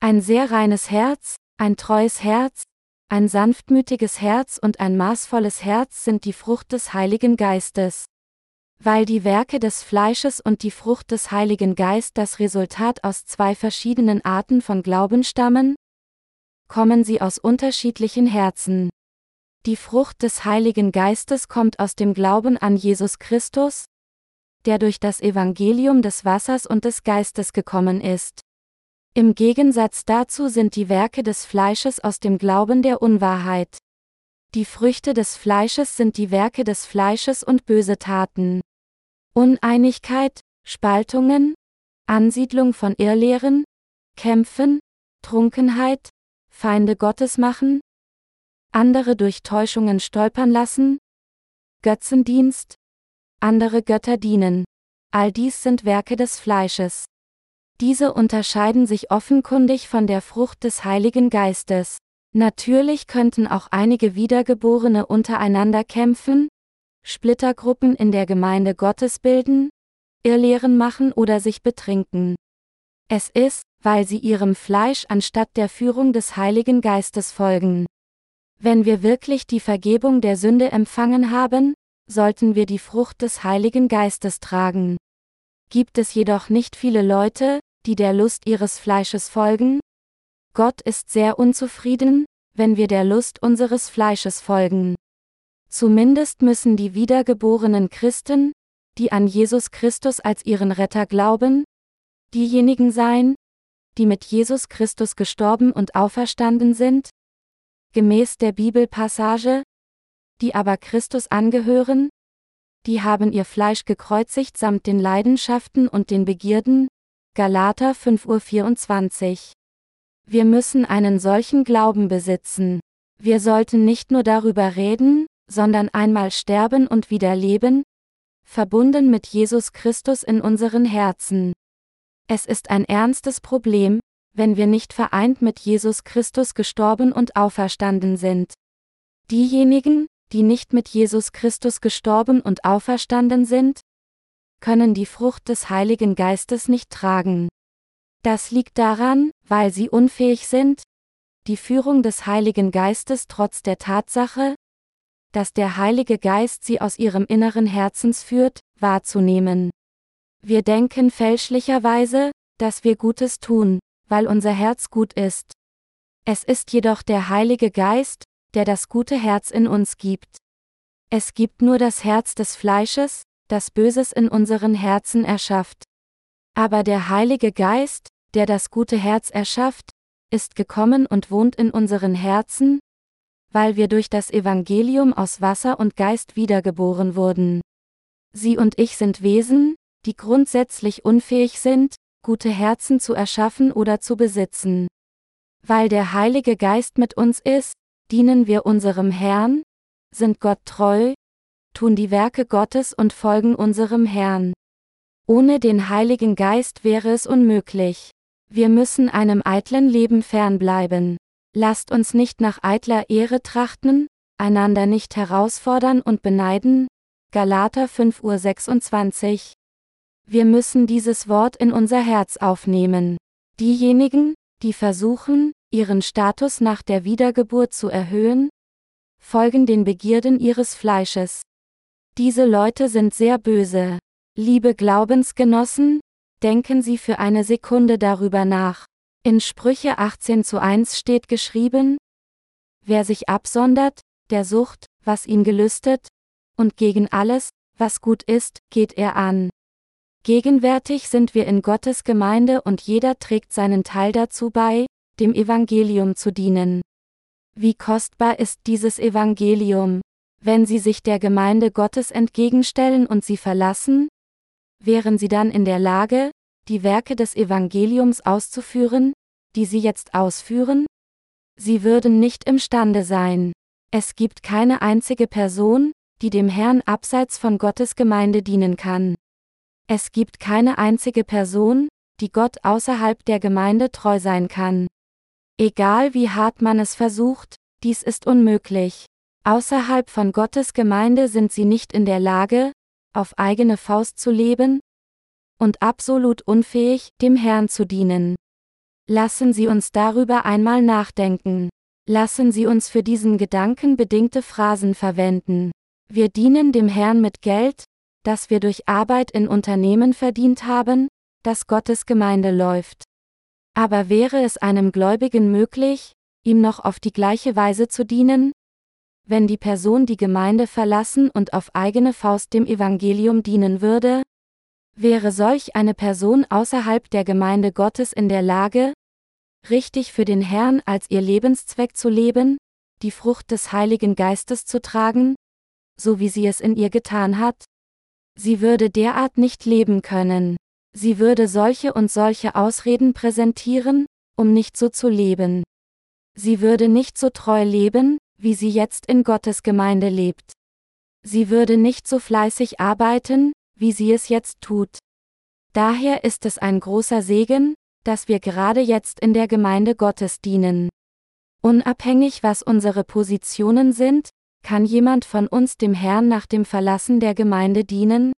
Ein sehr reines Herz, ein treues Herz, ein sanftmütiges Herz und ein maßvolles Herz sind die Frucht des Heiligen Geistes. Weil die Werke des Fleisches und die Frucht des Heiligen Geist das Resultat aus zwei verschiedenen Arten von Glauben stammen, kommen sie aus unterschiedlichen Herzen. Die Frucht des Heiligen Geistes kommt aus dem Glauben an Jesus Christus, der durch das Evangelium des Wassers und des Geistes gekommen ist. Im Gegensatz dazu sind die Werke des Fleisches aus dem Glauben der Unwahrheit. Die Früchte des Fleisches sind die Werke des Fleisches und böse Taten. Uneinigkeit, Spaltungen, Ansiedlung von Irrlehren, Kämpfen, Trunkenheit, Feinde Gottes machen, andere durch Täuschungen stolpern lassen, Götzendienst, andere Götter dienen. All dies sind Werke des Fleisches. Diese unterscheiden sich offenkundig von der Frucht des Heiligen Geistes. Natürlich könnten auch einige Wiedergeborene untereinander kämpfen, Splittergruppen in der Gemeinde Gottes bilden, Irrlehren machen oder sich betrinken. Es ist, weil sie ihrem Fleisch anstatt der Führung des Heiligen Geistes folgen. Wenn wir wirklich die Vergebung der Sünde empfangen haben, sollten wir die Frucht des Heiligen Geistes tragen. Gibt es jedoch nicht viele Leute, die der Lust ihres Fleisches folgen? Gott ist sehr unzufrieden, wenn wir der Lust unseres Fleisches folgen. Zumindest müssen die wiedergeborenen Christen, die an Jesus Christus als ihren Retter glauben, diejenigen sein, die mit Jesus Christus gestorben und auferstanden sind, gemäß der Bibelpassage, die aber Christus angehören, die haben ihr Fleisch gekreuzigt samt den Leidenschaften und den Begierden, Galater 5.24 Uhr. Wir müssen einen solchen Glauben besitzen. Wir sollten nicht nur darüber reden, sondern einmal sterben und wieder leben, verbunden mit Jesus Christus in unseren Herzen. Es ist ein ernstes Problem, wenn wir nicht vereint mit Jesus Christus gestorben und auferstanden sind. Diejenigen, die nicht mit Jesus Christus gestorben und auferstanden sind, können die Frucht des Heiligen Geistes nicht tragen. Das liegt daran, weil sie unfähig sind, die Führung des Heiligen Geistes trotz der Tatsache, dass der Heilige Geist sie aus ihrem inneren Herzens führt, wahrzunehmen. Wir denken fälschlicherweise, dass wir Gutes tun, weil unser Herz gut ist. Es ist jedoch der Heilige Geist, der das gute Herz in uns gibt. Es gibt nur das Herz des Fleisches, das Böses in unseren Herzen erschafft. Aber der Heilige Geist, der das gute Herz erschafft, ist gekommen und wohnt in unseren Herzen, weil wir durch das Evangelium aus Wasser und Geist wiedergeboren wurden. Sie und ich sind Wesen, die grundsätzlich unfähig sind, gute Herzen zu erschaffen oder zu besitzen. Weil der Heilige Geist mit uns ist, dienen wir unserem Herrn, sind Gott treu, tun die Werke Gottes und folgen unserem Herrn. Ohne den Heiligen Geist wäre es unmöglich. Wir müssen einem eitlen Leben fernbleiben. Lasst uns nicht nach eitler Ehre trachten, einander nicht herausfordern und beneiden. Galater 5.26 Uhr. Wir müssen dieses Wort in unser Herz aufnehmen. Diejenigen, die versuchen, ihren Status nach der Wiedergeburt zu erhöhen, folgen den Begierden ihres Fleisches. Diese Leute sind sehr böse. Liebe Glaubensgenossen, denken Sie für eine Sekunde darüber nach. In Sprüche 18 zu 1 steht geschrieben, Wer sich absondert, der Sucht, was ihn gelüstet, und gegen alles, was gut ist, geht er an. Gegenwärtig sind wir in Gottes Gemeinde und jeder trägt seinen Teil dazu bei, dem Evangelium zu dienen. Wie kostbar ist dieses Evangelium, wenn Sie sich der Gemeinde Gottes entgegenstellen und sie verlassen? Wären Sie dann in der Lage, die Werke des Evangeliums auszuführen, die sie jetzt ausführen? Sie würden nicht imstande sein. Es gibt keine einzige Person, die dem Herrn abseits von Gottes Gemeinde dienen kann. Es gibt keine einzige Person, die Gott außerhalb der Gemeinde treu sein kann. Egal wie hart man es versucht, dies ist unmöglich. Außerhalb von Gottes Gemeinde sind sie nicht in der Lage, auf eigene Faust zu leben, und absolut unfähig, dem Herrn zu dienen. Lassen Sie uns darüber einmal nachdenken. Lassen Sie uns für diesen Gedanken bedingte Phrasen verwenden. Wir dienen dem Herrn mit Geld, das wir durch Arbeit in Unternehmen verdient haben, das Gottes Gemeinde läuft. Aber wäre es einem Gläubigen möglich, ihm noch auf die gleiche Weise zu dienen? Wenn die Person die Gemeinde verlassen und auf eigene Faust dem Evangelium dienen würde? Wäre solch eine Person außerhalb der Gemeinde Gottes in der Lage, richtig für den Herrn als ihr Lebenszweck zu leben, die Frucht des Heiligen Geistes zu tragen, so wie sie es in ihr getan hat? Sie würde derart nicht leben können. Sie würde solche und solche Ausreden präsentieren, um nicht so zu leben. Sie würde nicht so treu leben, wie sie jetzt in Gottes Gemeinde lebt. Sie würde nicht so fleißig arbeiten, wie sie es jetzt tut. Daher ist es ein großer Segen, dass wir gerade jetzt in der Gemeinde Gottes dienen. Unabhängig was unsere Positionen sind, kann jemand von uns dem Herrn nach dem Verlassen der Gemeinde dienen?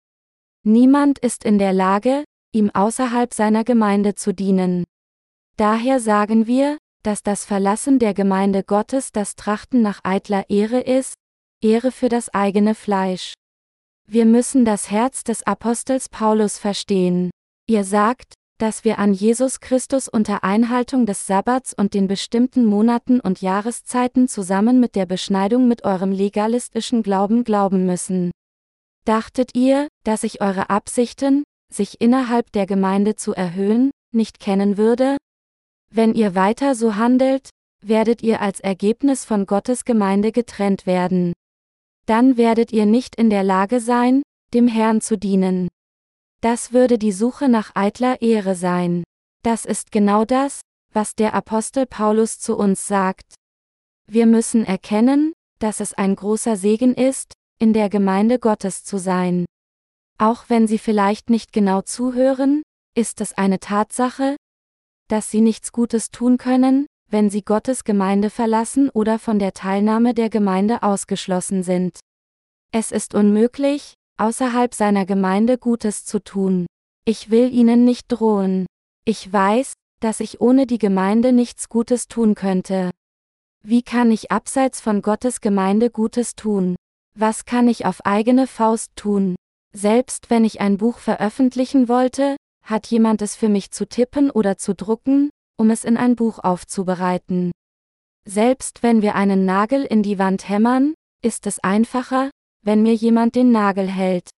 Niemand ist in der Lage, ihm außerhalb seiner Gemeinde zu dienen. Daher sagen wir, dass das Verlassen der Gemeinde Gottes das Trachten nach eitler Ehre ist, Ehre für das eigene Fleisch. Wir müssen das Herz des Apostels Paulus verstehen. Ihr sagt, dass wir an Jesus Christus unter Einhaltung des Sabbats und den bestimmten Monaten und Jahreszeiten zusammen mit der Beschneidung mit eurem legalistischen Glauben glauben müssen. Dachtet ihr, dass ich eure Absichten, sich innerhalb der Gemeinde zu erhöhen, nicht kennen würde? Wenn ihr weiter so handelt, werdet ihr als Ergebnis von Gottes Gemeinde getrennt werden. Dann werdet ihr nicht in der Lage sein, dem Herrn zu dienen. Das würde die Suche nach eitler Ehre sein. Das ist genau das, was der Apostel Paulus zu uns sagt. Wir müssen erkennen, dass es ein großer Segen ist, in der Gemeinde Gottes zu sein. Auch wenn Sie vielleicht nicht genau zuhören, ist es eine Tatsache, dass Sie nichts Gutes tun können, wenn Sie Gottes Gemeinde verlassen oder von der Teilnahme der Gemeinde ausgeschlossen sind. Es ist unmöglich, außerhalb seiner Gemeinde Gutes zu tun. Ich will ihnen nicht drohen. Ich weiß, dass ich ohne die Gemeinde nichts Gutes tun könnte. Wie kann ich abseits von Gottes Gemeinde Gutes tun? Was kann ich auf eigene Faust tun? Selbst wenn ich ein Buch veröffentlichen wollte, hat jemand es für mich zu tippen oder zu drucken, um es in ein Buch aufzubereiten. Selbst wenn wir einen Nagel in die Wand hämmern, ist es einfacher, wenn mir jemand den Nagel hält.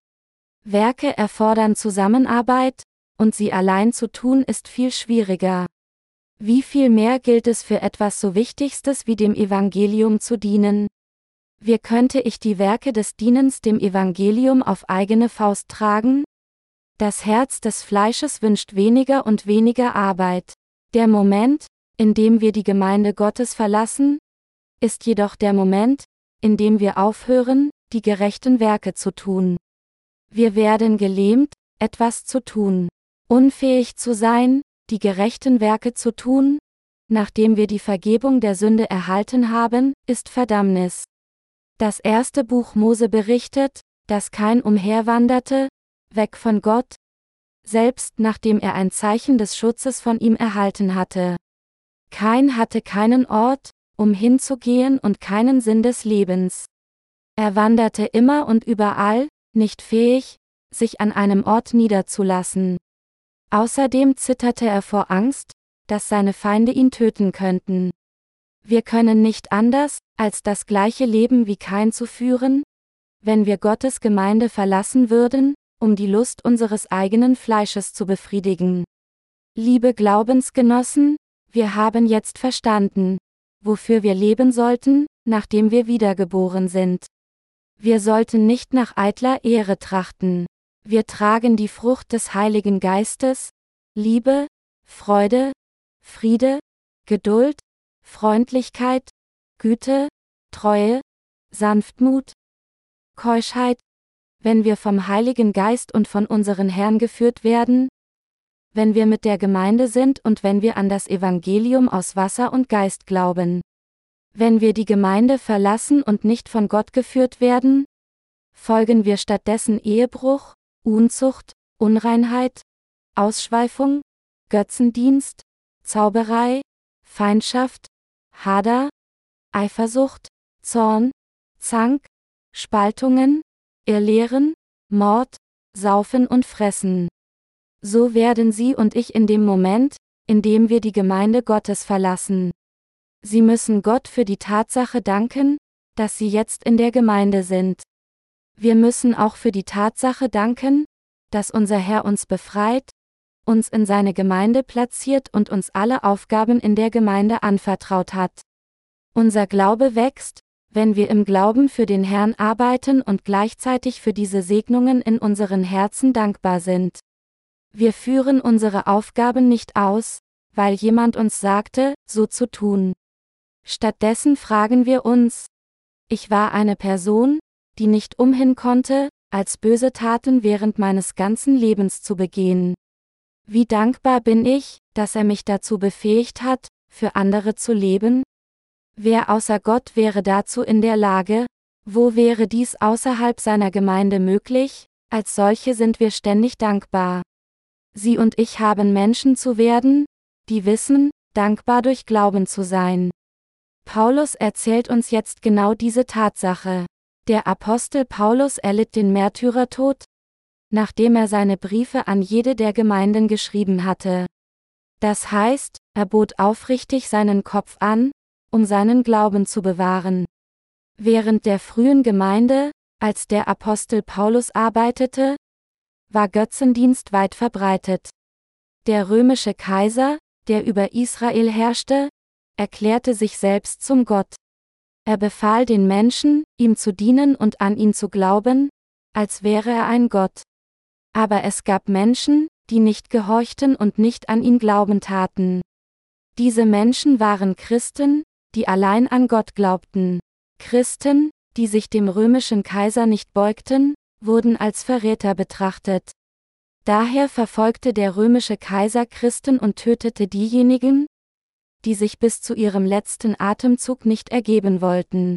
Werke erfordern Zusammenarbeit, und sie allein zu tun ist viel schwieriger. Wie viel mehr gilt es für etwas so Wichtigstes wie dem Evangelium zu dienen? Wie könnte ich die Werke des Dienens dem Evangelium auf eigene Faust tragen? Das Herz des Fleisches wünscht weniger und weniger Arbeit. Der Moment, in dem wir die Gemeinde Gottes verlassen, ist jedoch der Moment, in dem wir aufhören, die gerechten Werke zu tun. Wir werden gelähmt, etwas zu tun. Unfähig zu sein, die gerechten Werke zu tun, nachdem wir die Vergebung der Sünde erhalten haben, ist Verdammnis. Das erste Buch Mose berichtet, dass kein umherwanderte, weg von Gott, selbst nachdem er ein Zeichen des Schutzes von ihm erhalten hatte. Kein hatte keinen Ort, um hinzugehen und keinen Sinn des Lebens. Er wanderte immer und überall, nicht fähig, sich an einem Ort niederzulassen. Außerdem zitterte er vor Angst, dass seine Feinde ihn töten könnten. Wir können nicht anders, als das gleiche Leben wie Kain zu führen, wenn wir Gottes Gemeinde verlassen würden, um die Lust unseres eigenen Fleisches zu befriedigen. Liebe Glaubensgenossen, wir haben jetzt verstanden, wofür wir leben sollten, nachdem wir wiedergeboren sind. Wir sollten nicht nach eitler Ehre trachten. Wir tragen die Frucht des Heiligen Geistes, Liebe, Freude, Friede, Geduld, Freundlichkeit, Güte, Treue, Sanftmut, Keuschheit, wenn wir vom Heiligen Geist und von unseren Herrn geführt werden, wenn wir mit der Gemeinde sind und wenn wir an das Evangelium aus Wasser und Geist glauben. Wenn wir die Gemeinde verlassen und nicht von Gott geführt werden, folgen wir stattdessen Ehebruch, Unzucht, Unreinheit, Ausschweifung, Götzendienst, Zauberei, Feindschaft, Hader, Eifersucht, Zorn, Zank, Spaltungen, Irrlehren, Mord, Saufen und Fressen. So werden Sie und ich in dem Moment, in dem wir die Gemeinde Gottes verlassen. Sie müssen Gott für die Tatsache danken, dass Sie jetzt in der Gemeinde sind. Wir müssen auch für die Tatsache danken, dass unser Herr uns befreit, uns in seine Gemeinde platziert und uns alle Aufgaben in der Gemeinde anvertraut hat. Unser Glaube wächst, wenn wir im Glauben für den Herrn arbeiten und gleichzeitig für diese Segnungen in unseren Herzen dankbar sind. Wir führen unsere Aufgaben nicht aus, weil jemand uns sagte, so zu tun. Stattdessen fragen wir uns, ich war eine Person, die nicht umhin konnte, als böse Taten während meines ganzen Lebens zu begehen. Wie dankbar bin ich, dass er mich dazu befähigt hat, für andere zu leben? Wer außer Gott wäre dazu in der Lage? Wo wäre dies außerhalb seiner Gemeinde möglich? Als solche sind wir ständig dankbar. Sie und ich haben Menschen zu werden, die wissen, dankbar durch Glauben zu sein. Paulus erzählt uns jetzt genau diese Tatsache. Der Apostel Paulus erlitt den Märtyrertod, nachdem er seine Briefe an jede der Gemeinden geschrieben hatte. Das heißt, er bot aufrichtig seinen Kopf an, um seinen Glauben zu bewahren. Während der frühen Gemeinde, als der Apostel Paulus arbeitete, war Götzendienst weit verbreitet. Der römische Kaiser, der über Israel herrschte, erklärte sich selbst zum Gott. Er befahl den Menschen, ihm zu dienen und an ihn zu glauben, als wäre er ein Gott. Aber es gab Menschen, die nicht gehorchten und nicht an ihn glauben taten. Diese Menschen waren Christen, die allein an Gott glaubten. Christen, die sich dem römischen Kaiser nicht beugten, wurden als Verräter betrachtet. Daher verfolgte der römische Kaiser Christen und tötete diejenigen, die sich bis zu ihrem letzten Atemzug nicht ergeben wollten.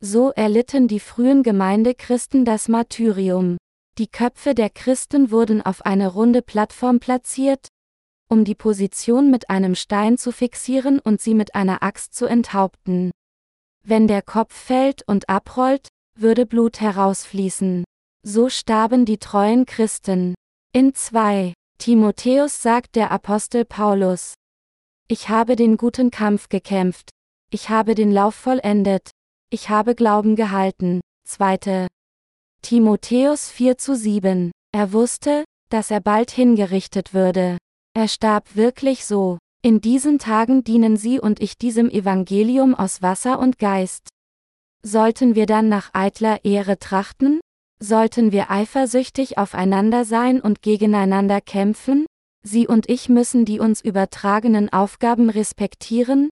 So erlitten die frühen Gemeindechristen das Martyrium. Die Köpfe der Christen wurden auf eine runde Plattform platziert, um die Position mit einem Stein zu fixieren und sie mit einer Axt zu enthaupten. Wenn der Kopf fällt und abrollt, würde Blut herausfließen. So starben die treuen Christen. In 2 Timotheus sagt der Apostel Paulus, ich habe den guten Kampf gekämpft. Ich habe den Lauf vollendet. Ich habe Glauben gehalten. 2. Timotheus 4 zu 7. Er wusste, dass er bald hingerichtet würde. Er starb wirklich so. In diesen Tagen dienen Sie und ich diesem Evangelium aus Wasser und Geist. Sollten wir dann nach eitler Ehre trachten? Sollten wir eifersüchtig aufeinander sein und gegeneinander kämpfen? Sie und ich müssen die uns übertragenen Aufgaben respektieren,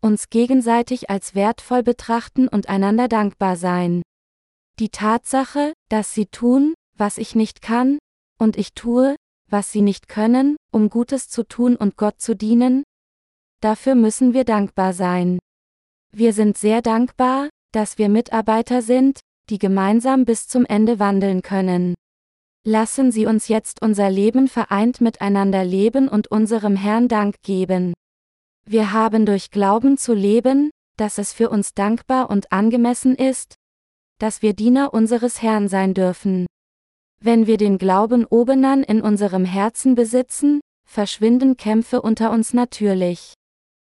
uns gegenseitig als wertvoll betrachten und einander dankbar sein. Die Tatsache, dass sie tun, was ich nicht kann, und ich tue, was sie nicht können, um Gutes zu tun und Gott zu dienen, dafür müssen wir dankbar sein. Wir sind sehr dankbar, dass wir Mitarbeiter sind, die gemeinsam bis zum Ende wandeln können. Lassen Sie uns jetzt unser Leben vereint miteinander leben und unserem Herrn Dank geben. Wir haben durch Glauben zu leben, dass es für uns dankbar und angemessen ist, dass wir Diener unseres Herrn sein dürfen. Wenn wir den Glauben obenan in unserem Herzen besitzen, verschwinden Kämpfe unter uns natürlich.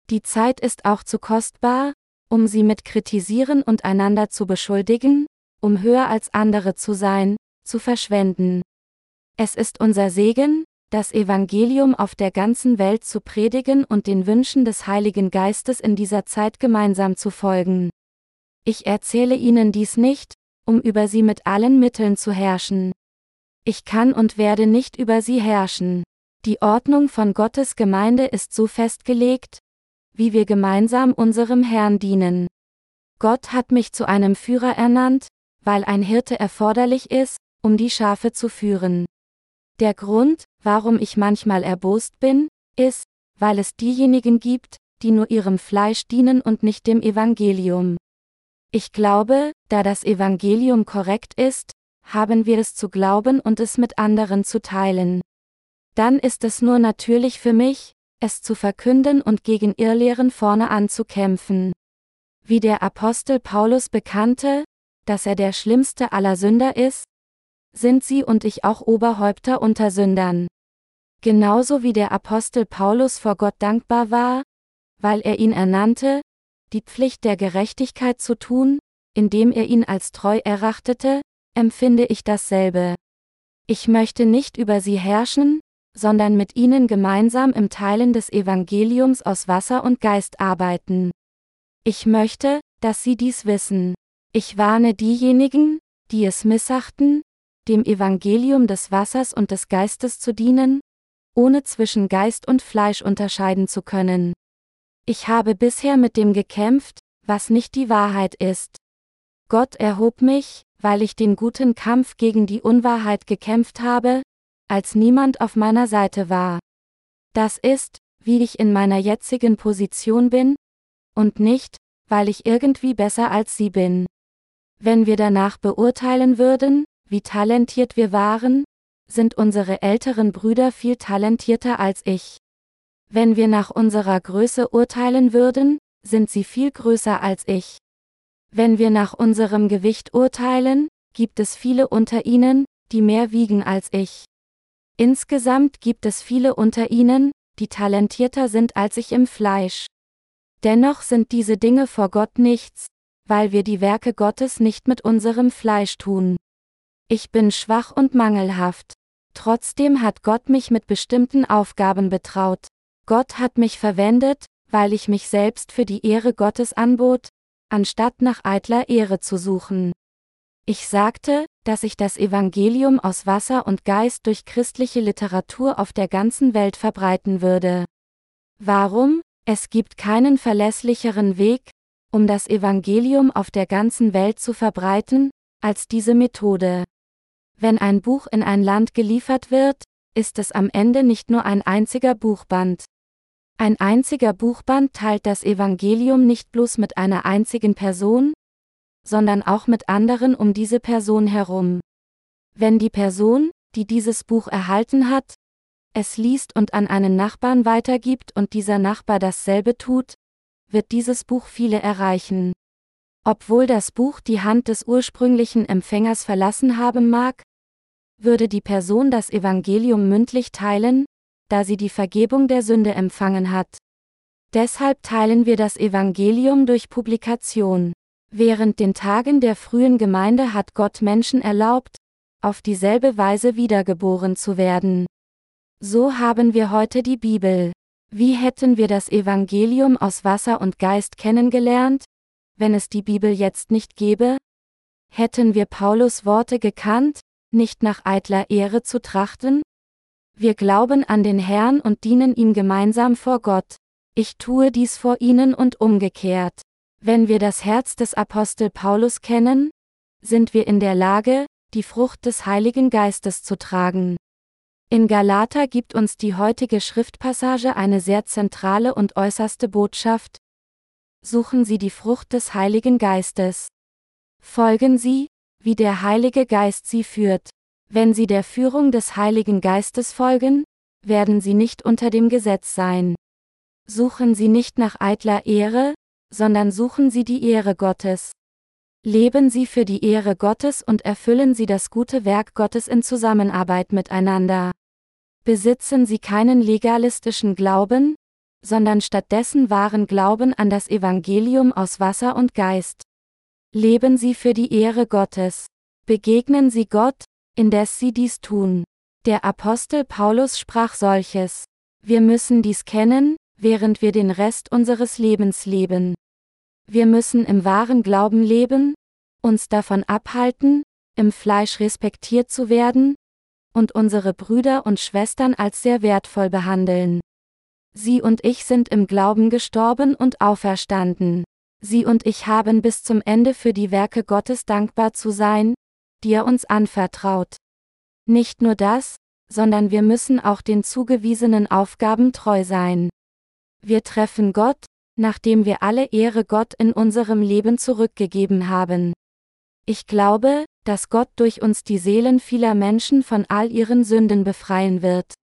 Die Zeit ist auch zu kostbar, um sie mit kritisieren und einander zu beschuldigen, um höher als andere zu sein, zu verschwenden. Es ist unser Segen, das Evangelium auf der ganzen Welt zu predigen und den Wünschen des Heiligen Geistes in dieser Zeit gemeinsam zu folgen. Ich erzähle Ihnen dies nicht, um über sie mit allen Mitteln zu herrschen. Ich kann und werde nicht über sie herrschen. Die Ordnung von Gottes Gemeinde ist so festgelegt, wie wir gemeinsam unserem Herrn dienen. Gott hat mich zu einem Führer ernannt, weil ein Hirte erforderlich ist, um die Schafe zu führen. Der Grund, warum ich manchmal erbost bin, ist, weil es diejenigen gibt, die nur ihrem Fleisch dienen und nicht dem Evangelium. Ich glaube, da das Evangelium korrekt ist, haben wir es zu glauben und es mit anderen zu teilen. Dann ist es nur natürlich für mich, es zu verkünden und gegen Irrlehren vorne anzukämpfen. Wie der Apostel Paulus bekannte, dass er der schlimmste aller Sünder ist, sind Sie und ich auch Oberhäupter unter Sündern. Genauso wie der Apostel Paulus vor Gott dankbar war, weil er ihn ernannte, die Pflicht der Gerechtigkeit zu tun, indem er ihn als treu erachtete, empfinde ich dasselbe. Ich möchte nicht über sie herrschen, sondern mit ihnen gemeinsam im Teilen des Evangeliums aus Wasser und Geist arbeiten. Ich möchte, dass sie dies wissen. Ich warne diejenigen, die es missachten, dem Evangelium des Wassers und des Geistes zu dienen, ohne zwischen Geist und Fleisch unterscheiden zu können. Ich habe bisher mit dem gekämpft, was nicht die Wahrheit ist. Gott erhob mich, weil ich den guten Kampf gegen die Unwahrheit gekämpft habe, als niemand auf meiner Seite war. Das ist, wie ich in meiner jetzigen Position bin, und nicht, weil ich irgendwie besser als sie bin. Wenn wir danach beurteilen würden, wie talentiert wir waren, sind unsere älteren Brüder viel talentierter als ich. Wenn wir nach unserer Größe urteilen würden, sind sie viel größer als ich. Wenn wir nach unserem Gewicht urteilen, gibt es viele unter ihnen, die mehr wiegen als ich. Insgesamt gibt es viele unter ihnen, die talentierter sind als ich im Fleisch. Dennoch sind diese Dinge vor Gott nichts, weil wir die Werke Gottes nicht mit unserem Fleisch tun. Ich bin schwach und mangelhaft. Trotzdem hat Gott mich mit bestimmten Aufgaben betraut. Gott hat mich verwendet, weil ich mich selbst für die Ehre Gottes anbot, anstatt nach eitler Ehre zu suchen. Ich sagte, dass ich das Evangelium aus Wasser und Geist durch christliche Literatur auf der ganzen Welt verbreiten würde. Warum? Es gibt keinen verlässlicheren Weg, um das Evangelium auf der ganzen Welt zu verbreiten, als diese Methode. Wenn ein Buch in ein Land geliefert wird, ist es am Ende nicht nur ein einziger Buchband. Ein einziger Buchband teilt das Evangelium nicht bloß mit einer einzigen Person, sondern auch mit anderen um diese Person herum. Wenn die Person, die dieses Buch erhalten hat, es liest und an einen Nachbarn weitergibt und dieser Nachbar dasselbe tut, wird dieses Buch viele erreichen. Obwohl das Buch die Hand des ursprünglichen Empfängers verlassen haben mag, würde die Person das Evangelium mündlich teilen, da sie die Vergebung der Sünde empfangen hat. Deshalb teilen wir das Evangelium durch Publikation. Während den Tagen der frühen Gemeinde hat Gott Menschen erlaubt, auf dieselbe Weise wiedergeboren zu werden. So haben wir heute die Bibel. Wie hätten wir das Evangelium aus Wasser und Geist kennengelernt, wenn es die Bibel jetzt nicht gäbe? Hätten wir Paulus Worte gekannt, nicht nach eitler Ehre zu trachten? Wir glauben an den Herrn und dienen ihm gemeinsam vor Gott. Ich tue dies vor ihnen und umgekehrt. Wenn wir das Herz des Apostel Paulus kennen, sind wir in der Lage, die Frucht des Heiligen Geistes zu tragen. In Galater gibt uns die heutige Schriftpassage eine sehr zentrale und äußerste Botschaft. Suchen Sie die Frucht des Heiligen Geistes. Folgen Sie, wie der Heilige Geist Sie führt. Wenn Sie der Führung des Heiligen Geistes folgen, werden Sie nicht unter dem Gesetz sein. Suchen Sie nicht nach eitler Ehre, sondern suchen Sie die Ehre Gottes. Leben Sie für die Ehre Gottes und erfüllen Sie das gute Werk Gottes in Zusammenarbeit miteinander. Besitzen Sie keinen legalistischen Glauben, sondern stattdessen wahren Glauben an das Evangelium aus Wasser und Geist. Leben Sie für die Ehre Gottes. Begegnen Sie Gott, indes Sie dies tun. Der Apostel Paulus sprach solches. Wir müssen dies kennen, während wir den Rest unseres Lebens leben. Wir müssen im wahren Glauben leben, uns davon abhalten, im Fleisch respektiert zu werden, und unsere Brüder und Schwestern als sehr wertvoll behandeln. Sie und ich sind im Glauben gestorben und auferstanden. Sie und ich haben bis zum Ende für die Werke Gottes dankbar zu sein, die er uns anvertraut. Nicht nur das, sondern wir müssen auch den zugewiesenen Aufgaben treu sein. Wir treffen Gott, nachdem wir alle Ehre Gott in unserem Leben zurückgegeben haben. Ich glaube, dass Gott durch uns die Seelen vieler Menschen von all ihren Sünden befreien wird.